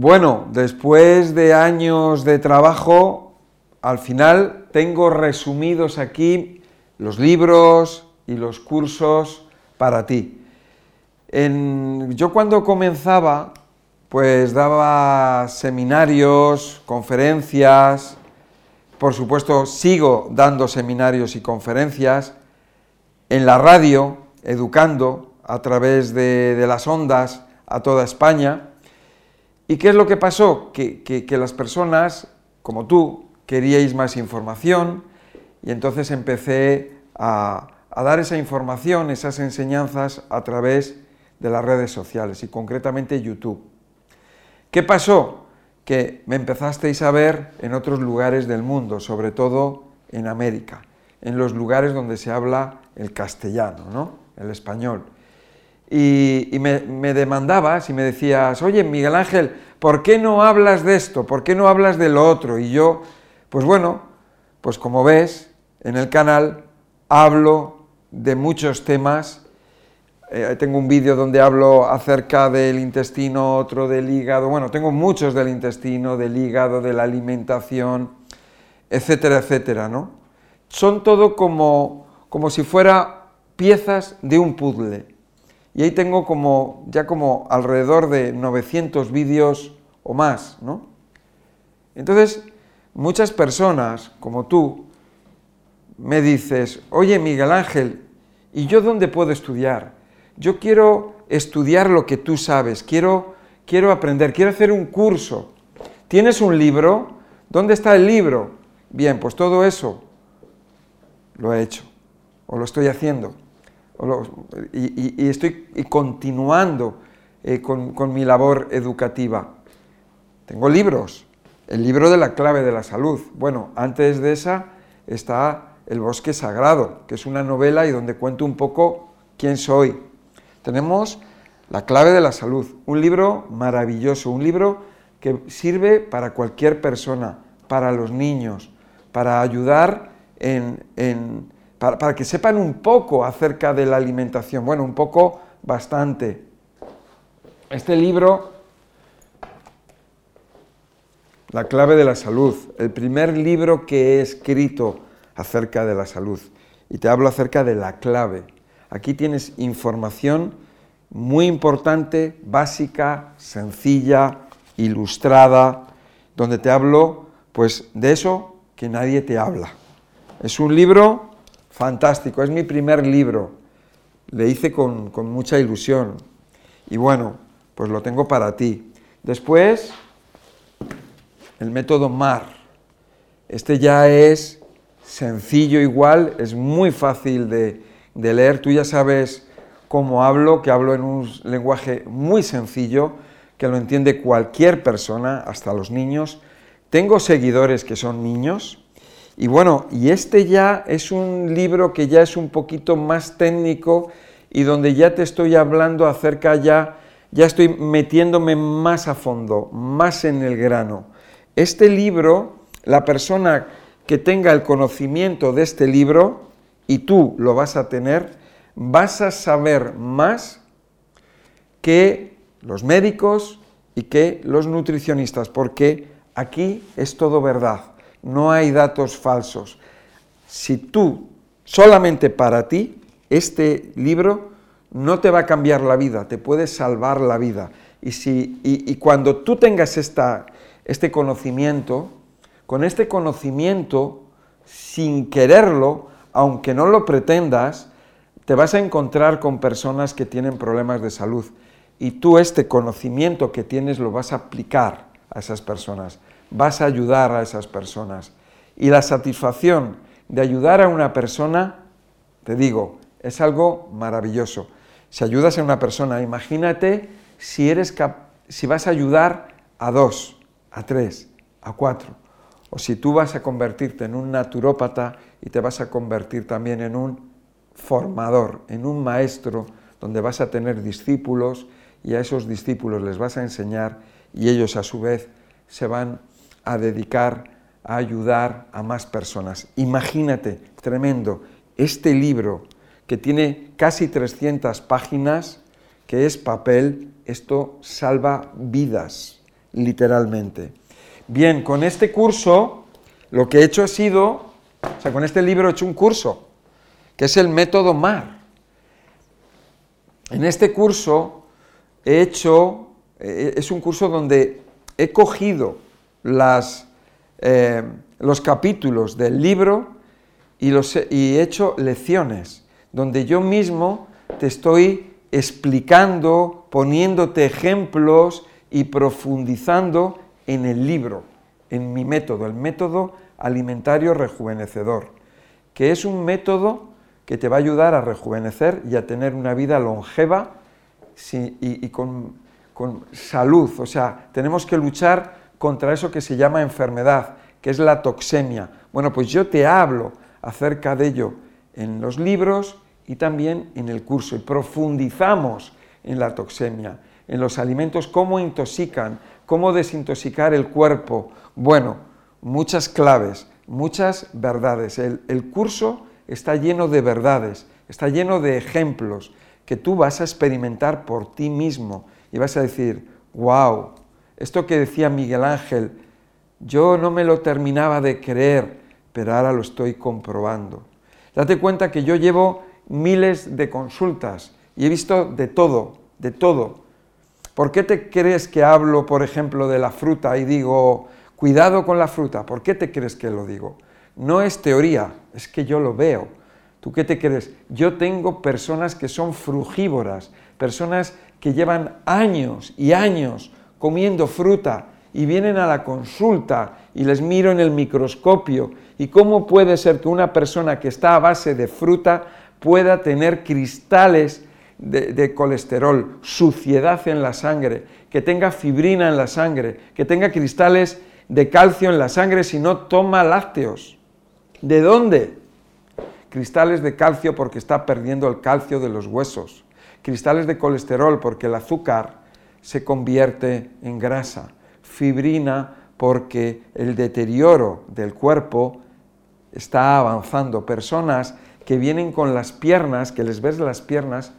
Bueno, después de años de trabajo, al final tengo resumidos aquí los libros y los cursos para ti. yo cuando comenzaba, pues daba seminarios, conferencias, por supuesto sigo dando seminarios y conferencias en la radio, educando a través de las ondas a toda España. ¿Y qué es lo que pasó? Que, las personas, como tú, queríais más información y entonces empecé a, dar esa información, esas enseñanzas a través de las redes sociales y concretamente YouTube. ¿Qué pasó? Que me empezasteis a ver en otros lugares del mundo, sobre todo en América, en los lugares donde se habla el castellano, ¿no? el español y, me, demandabas y me decías, oye, Miguel Ángel, ¿por qué no hablas de esto? ¿Por qué no hablas de lo otro? Y yo, pues bueno, pues como ves, en el canal hablo de muchos temas. Eh, tengo un vídeo donde hablo acerca del intestino, otro del hígado, bueno, tengo muchos del intestino, del hígado, de la alimentación, etcétera, etcétera, ¿no? Son todo como, como si fuera piezas de un puzzle y ahí tengo como, ya como alrededor de 900 vídeos o más, ¿no? Entonces, muchas personas, como tú, me dices, oye Miguel Ángel, ¿y yo dónde puedo estudiar? Yo quiero estudiar lo que tú sabes, quiero, quiero aprender, quiero hacer un curso. ¿Tienes un libro? ¿Dónde está el libro? Bien, pues todo eso lo he hecho o lo estoy haciendo y, estoy continuando eh, con, mi labor educativa. Tengo libros, el libro de la clave de la salud. Bueno, antes de esa está El bosque sagrado, que es una novela y donde cuento un poco quién soy. Tenemos La clave de la salud, un libro maravilloso, un libro que sirve para cualquier persona, para los niños, para ayudar en para, que sepan un poco acerca de la alimentación. Bueno, un poco bastante. Este libro, La clave de la salud, el primer libro que he escrito acerca de la salud. Y te hablo acerca de la clave. Aquí tienes información muy importante, básica, sencilla, ilustrada, donde te hablo pues de eso que nadie te habla. Es un libro fantástico, es mi primer libro, le hice con, mucha ilusión y bueno, pues lo tengo para ti. Después, el método MAR, este ya es sencillo igual, es muy fácil de, leer, tú ya sabes cómo hablo, que hablo en un lenguaje muy sencillo, que lo entiende cualquier persona, hasta los niños. Tengo seguidores que son niños, y bueno, y este ya es un libro que ya es un poquito más técnico y donde ya te estoy hablando acerca ya, ya estoy metiéndome más a fondo, más en el grano. Este libro, la persona que tenga el conocimiento de este libro, y tú lo vas a tener, vas a saber más que los médicos y que los nutricionistas, porque aquí es todo verdad no hay datos falsos. Si tú, solamente para ti, este libro no te va a cambiar la vida, te puede salvar la vida. Y, si, y, cuando tú tengas esta, este conocimiento, con este conocimiento, sin quererlo, aunque no lo pretendas, te vas a encontrar con personas que tienen problemas de salud. Y tú este conocimiento que tienes lo vas a aplicar a esas personas vas a ayudar a esas personas. Y la satisfacción de ayudar a una persona, te digo, es algo maravilloso. Si ayudas a una persona, imagínate si, eres si vas a ayudar a dos, a tres, a cuatro, o si tú vas a convertirte en un naturópata y te vas a convertir también en un formador, en un maestro, donde vas a tener discípulos y a esos discípulos les vas a enseñar y ellos a su vez se van a dedicar a ayudar a más personas. Imagínate, tremendo, este libro que tiene casi 300 páginas, que es papel, esto salva vidas, literalmente. Bien, con este curso lo que he hecho ha sido, o sea, con este libro he hecho un curso, que es el método MAR. En este curso he hecho, eh, es un curso donde he cogido las, eh, los capítulos del libro y, he hecho lecciones, donde yo mismo te estoy explicando, poniéndote ejemplos y profundizando en el libro, en mi método, el método alimentario rejuvenecedor, que es un método que te va a ayudar a rejuvenecer y a tener una vida longeva y, con, con salud. O sea, tenemos que luchar contra eso que se llama enfermedad, que es la toxemia. Bueno, pues yo te hablo acerca de ello en los libros y también en el curso y profundizamos en la toxemia, en los alimentos, cómo intoxican, cómo desintoxicar el cuerpo. Bueno, muchas claves, muchas verdades. El, curso está lleno de verdades, está lleno de ejemplos que tú vas a experimentar por ti mismo y vas a decir, wow, esto que decía Miguel Ángel, yo no me lo terminaba de creer, pero ahora lo estoy comprobando. Date cuenta que yo llevo miles de consultas y he visto de todo, de todo. ¿Por qué te crees que hablo, por ejemplo, de la fruta y digo, cuidado con la fruta? ¿Por qué te crees que lo digo? No es teoría, es que yo lo veo. ¿Tú qué te crees? Yo tengo personas que son frugívoras, personas que llevan años y años comiendo fruta y vienen a la consulta y les miro en el microscopio. ¿Y cómo puede ser que una persona que está a base de fruta pueda tener cristales de, colesterol, suciedad en la sangre, que tenga fibrina en la sangre, que tenga cristales de calcio en la sangre si no toma lácteos? ¿De dónde? Cristales de calcio porque está perdiendo el calcio de los huesos. Cristales de colesterol porque el azúcar se convierte en grasa. Fibrina porque el deterioro del cuerpo está avanzando. Personas que vienen con las piernas, que les ves las piernas,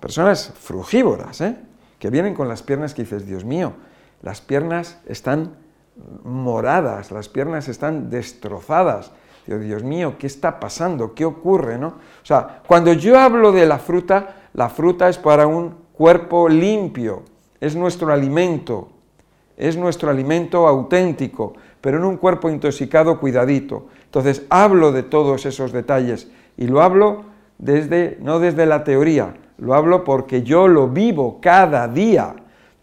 personas frugívoras, ¿eh? que vienen con las piernas que dices, Dios mío, las piernas están moradas, las piernas están destrozadas. Dios mío, ¿qué está pasando? ¿Qué ocurre? ¿no? O sea, cuando yo hablo de la fruta, la fruta es para un cuerpo limpio, es nuestro alimento, es nuestro alimento auténtico, pero en un cuerpo intoxicado, cuidadito. Entonces, hablo de todos esos detalles y lo hablo desde, no desde la teoría, lo hablo porque yo lo vivo cada día,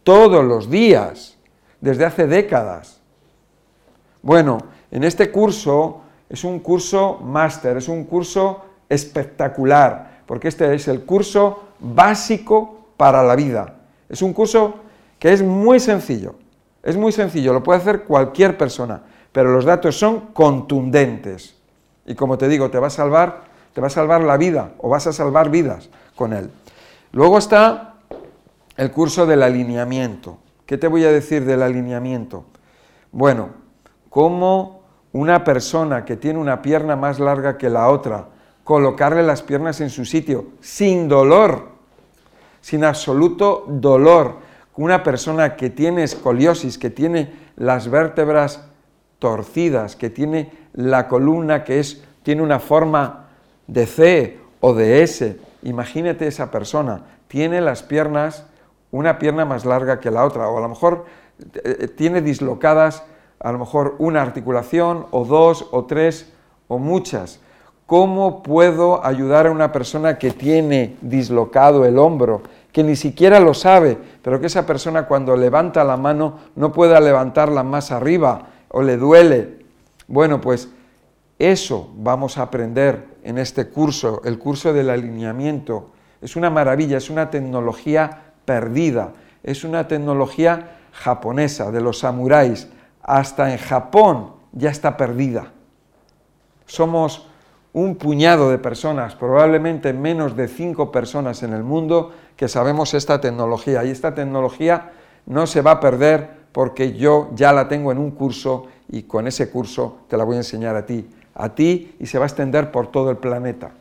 todos los días, desde hace décadas. Bueno, en este curso es un curso máster, es un curso espectacular, porque este es el curso básico para la vida. Es un curso que es muy sencillo, es muy sencillo, lo puede hacer cualquier persona, pero los datos son contundentes. Y como te digo, te va a salvar, te va a salvar la vida o vas a salvar vidas con él. Luego está el curso del alineamiento. ¿Qué te voy a decir del alineamiento? Bueno, cómo una persona que tiene una pierna más larga que la otra, colocarle las piernas en su sitio, sin dolor, sin absoluto dolor. Una persona que tiene escoliosis, que tiene las vértebras torcidas, que tiene la columna que es, tiene una forma de C o de S, imagínate esa persona, tiene las piernas, una pierna más larga que la otra, o a lo mejor eh, tiene dislocadas a lo mejor una articulación o dos o tres o muchas. ¿Cómo puedo ayudar a una persona que tiene dislocado el hombro, que ni siquiera lo sabe, pero que esa persona cuando levanta la mano no pueda levantarla más arriba o le duele? Bueno, pues eso vamos a aprender en este curso, el curso del alineamiento. Es una maravilla, es una tecnología perdida, es una tecnología japonesa de los samuráis hasta en Japón ya está perdida. Somos un puñado de personas, probablemente menos de cinco personas en el mundo, que sabemos esta tecnología. Y esta tecnología no se va a perder porque yo ya la tengo en un curso y con ese curso te la voy a enseñar a ti, a ti y se va a extender por todo el planeta.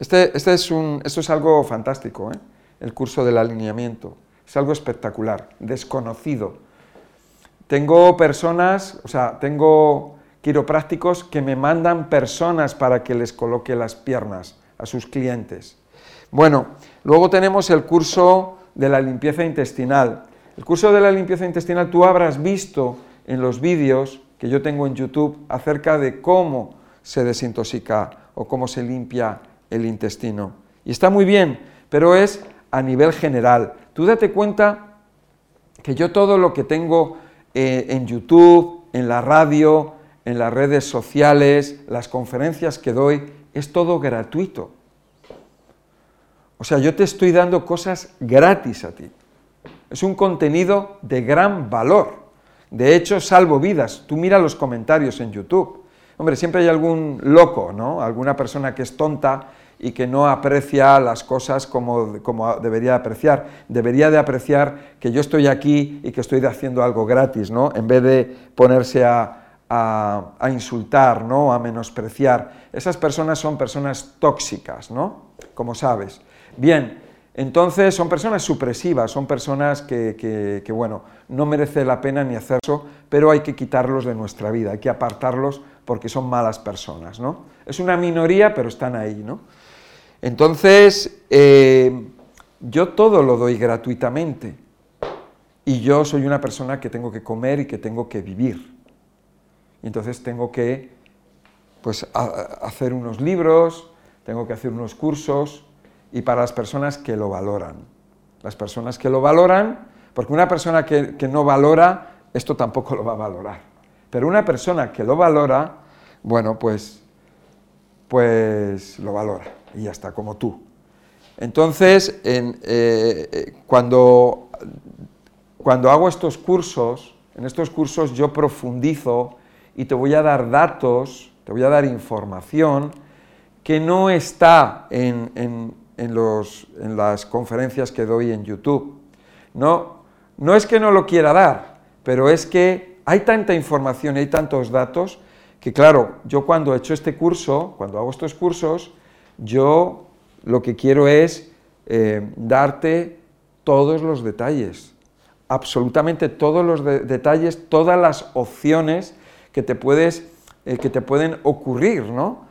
Este, este es un, esto es algo fantástico, ¿eh? el curso del alineamiento. Es algo espectacular, desconocido. Tengo personas, o sea, tengo quiroprácticos que me mandan personas para que les coloque las piernas a sus clientes. Bueno, luego tenemos el curso de la limpieza intestinal. El curso de la limpieza intestinal tú habrás visto en los vídeos que yo tengo en YouTube acerca de cómo se desintoxica o cómo se limpia el intestino. Y está muy bien, pero es a nivel general. Tú date cuenta que yo todo lo que tengo eh, en YouTube, en la radio, en las redes sociales, las conferencias que doy, es todo gratuito. O sea, yo te estoy dando cosas gratis a ti. Es un contenido de gran valor. De hecho, salvo vidas. Tú mira los comentarios en YouTube. Hombre, siempre hay algún loco, ¿no? Alguna persona que es tonta y que no aprecia las cosas como, como, debería apreciar. Debería de apreciar que yo estoy aquí y que estoy haciendo algo gratis, ¿no? En vez de ponerse a, a, insultar, ¿no? A menospreciar. Esas personas son personas tóxicas, ¿no? Como sabes. Bien, entonces son personas supresivas, son personas que, que, bueno, no merece la pena ni hacer eso, pero hay que quitarlos de nuestra vida, hay que apartarlos porque son malas personas, ¿no? Es una minoría, pero están ahí, ¿no? Entonces, eh, yo todo lo doy gratuitamente y yo soy una persona que tengo que comer y que tengo que vivir. Y entonces tengo que pues, hacer unos libros, tengo que hacer unos cursos y para las personas que lo valoran. Las personas que lo valoran, porque una persona que, que no valora, esto tampoco lo va a valorar. Pero una persona que lo valora, bueno, pues, pues lo valora y ya está, como tú. Entonces, eh, eh, cuando, cuando hago estos cursos, en estos cursos yo profundizo y te voy a dar datos, te voy a dar información que no está en, los, en las conferencias que doy en YouTube. No, no es que no lo quiera dar, pero es que hay tanta información, hay tantos datos, que claro, yo cuando he hecho este curso, cuando hago estos cursos, yo lo que quiero es eh, darte todos los detalles, absolutamente todos los detalles, todas las opciones que te, puedes, eh, que te pueden ocurrir, ¿no?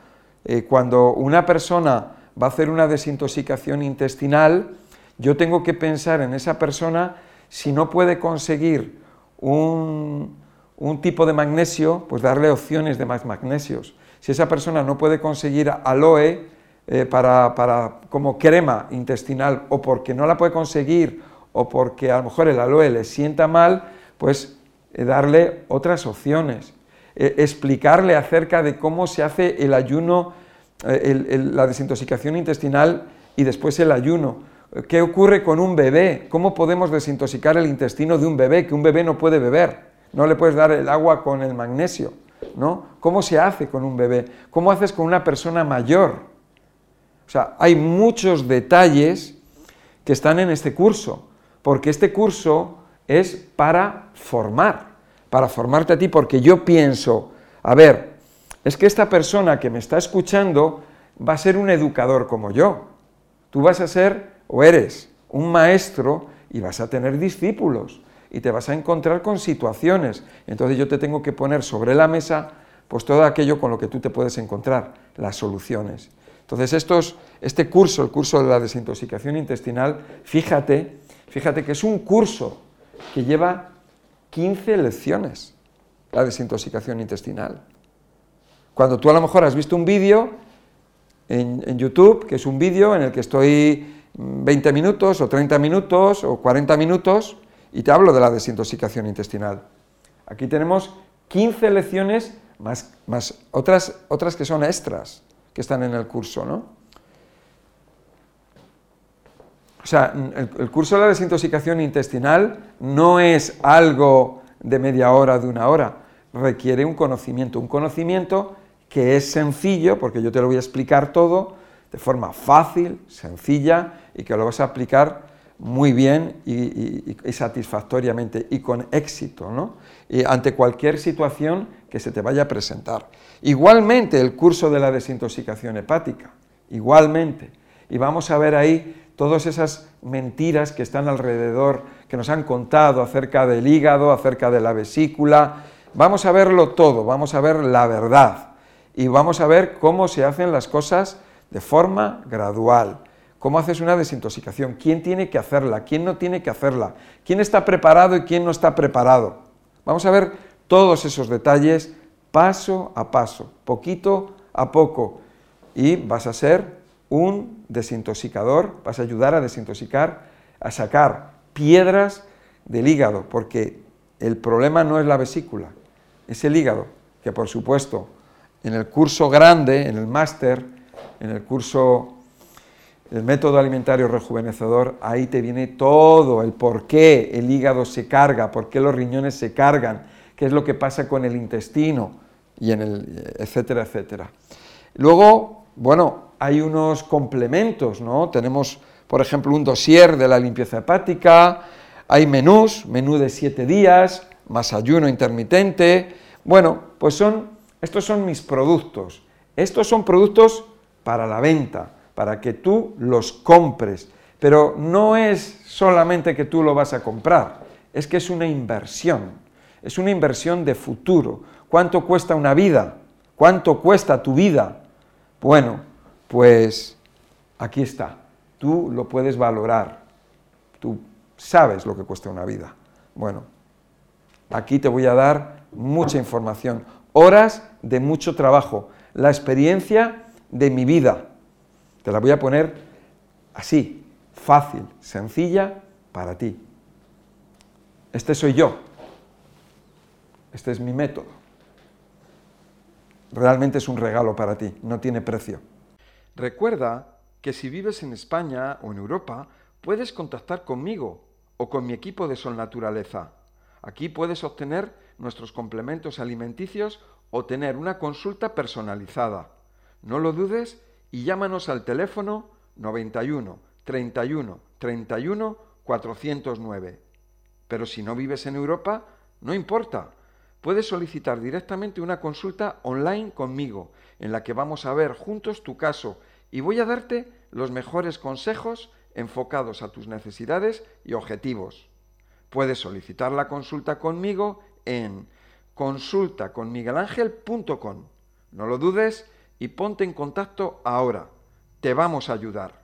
Eh, cuando una persona va a hacer una desintoxicación intestinal, yo tengo que pensar en esa persona si no puede conseguir un, un tipo de magnesio, pues darle opciones de más magnesios. Si esa persona no puede conseguir aloe, eh, para, como crema intestinal o porque no la puede conseguir o porque a lo mejor el aloe le sienta mal, pues darle otras opciones, eh, explicarle acerca de cómo se hace el ayuno, la desintoxicación intestinal y después el ayuno. ¿Qué ocurre con un bebé? ¿Cómo podemos desintoxicar el intestino de un bebé que un bebé no puede beber? No le puedes dar el agua con el magnesio, ¿no? ¿Cómo se hace con un bebé? ¿Cómo haces con una persona mayor? O sea, hay muchos detalles que están en este curso, porque este curso es para formar, para formarte a ti, porque yo pienso, a ver, es que esta persona que me está escuchando va a ser un educador como yo. Tú vas a ser o eres un maestro y vas a tener discípulos y te vas a encontrar con situaciones. Entonces yo te tengo que poner sobre la mesa pues todo aquello con lo que tú te puedes encontrar, las soluciones. Entonces, este curso, el curso de la desintoxicación intestinal, fíjate, fíjate que es un curso que lleva 15 lecciones, la desintoxicación intestinal. Cuando tú a lo mejor has visto un vídeo en, YouTube, que es un vídeo en el que estoy 20 minutos o 30 minutos o 40 minutos y te hablo de la desintoxicación intestinal. Aquí tenemos 15 lecciones más, más otras, otras que son extras que están en el curso, ¿no? O sea, el, curso de la desintoxicación intestinal no es algo de media hora, de una hora, requiere un conocimiento, un conocimiento que es sencillo, porque yo te lo voy a explicar todo de forma fácil, sencilla, y que lo vas a aplicar muy bien y, y satisfactoriamente y con éxito, ¿no? Y ante cualquier situación que se te vaya a presentar. Igualmente el curso de la desintoxicación hepática, igualmente. Y vamos a ver ahí todas esas mentiras que están alrededor, que nos han contado acerca del hígado, acerca de la vesícula. Vamos a verlo todo, vamos a ver la verdad y vamos a ver cómo se hacen las cosas de forma gradual. ¿Cómo haces una desintoxicación? ¿Quién tiene que hacerla? ¿Quién no tiene que hacerla? ¿Quién está preparado y quién no está preparado? Vamos a ver todos esos detalles paso a paso, poquito a poco, y vas a ser un desintoxicador, vas a ayudar a desintoxicar, a sacar piedras del hígado, porque el problema no es la vesícula, es el hígado, que por supuesto en el curso grande, en el máster, en el curso el método alimentario rejuvenecedor, ahí te viene todo, el por qué el hígado se carga, por qué los riñones se cargan, qué es lo que pasa con el intestino, y en el, etcétera, etcétera. Luego, bueno, hay unos complementos, ¿no? Tenemos, por ejemplo, un dossier de la limpieza hepática, hay menús, menú de siete días, más ayuno intermitente. Bueno, pues son, estos son mis productos. Estos son productos para la venta, para que tú los compres. Pero no es solamente que tú lo vas a comprar, es que es una inversión, es una inversión de futuro. ¿Cuánto cuesta una vida? ¿Cuánto cuesta tu vida? Bueno, pues aquí está. Tú lo puedes valorar. Tú sabes lo que cuesta una vida. Bueno, aquí te voy a dar mucha información, horas de mucho trabajo, la experiencia de mi vida. Te la voy a poner así, fácil, sencilla para ti. Este soy yo. Este es mi método. Realmente es un regalo para ti, no tiene precio. Recuerda que si vives en España o en Europa, puedes contactar conmigo o con mi equipo de Sol Naturaleza. Aquí puedes obtener nuestros complementos alimenticios o tener una consulta personalizada. No lo dudes y llámanos al teléfono 91 31 31 409. Pero si no vives en Europa, no importa. Puedes solicitar directamente una consulta online conmigo, en la que vamos a ver juntos tu caso y voy a darte los mejores consejos enfocados a tus necesidades y objetivos. Puedes solicitar la consulta conmigo en consultaconmiguelangel.com. No lo dudes y ponte en contacto ahora. Te vamos a ayudar.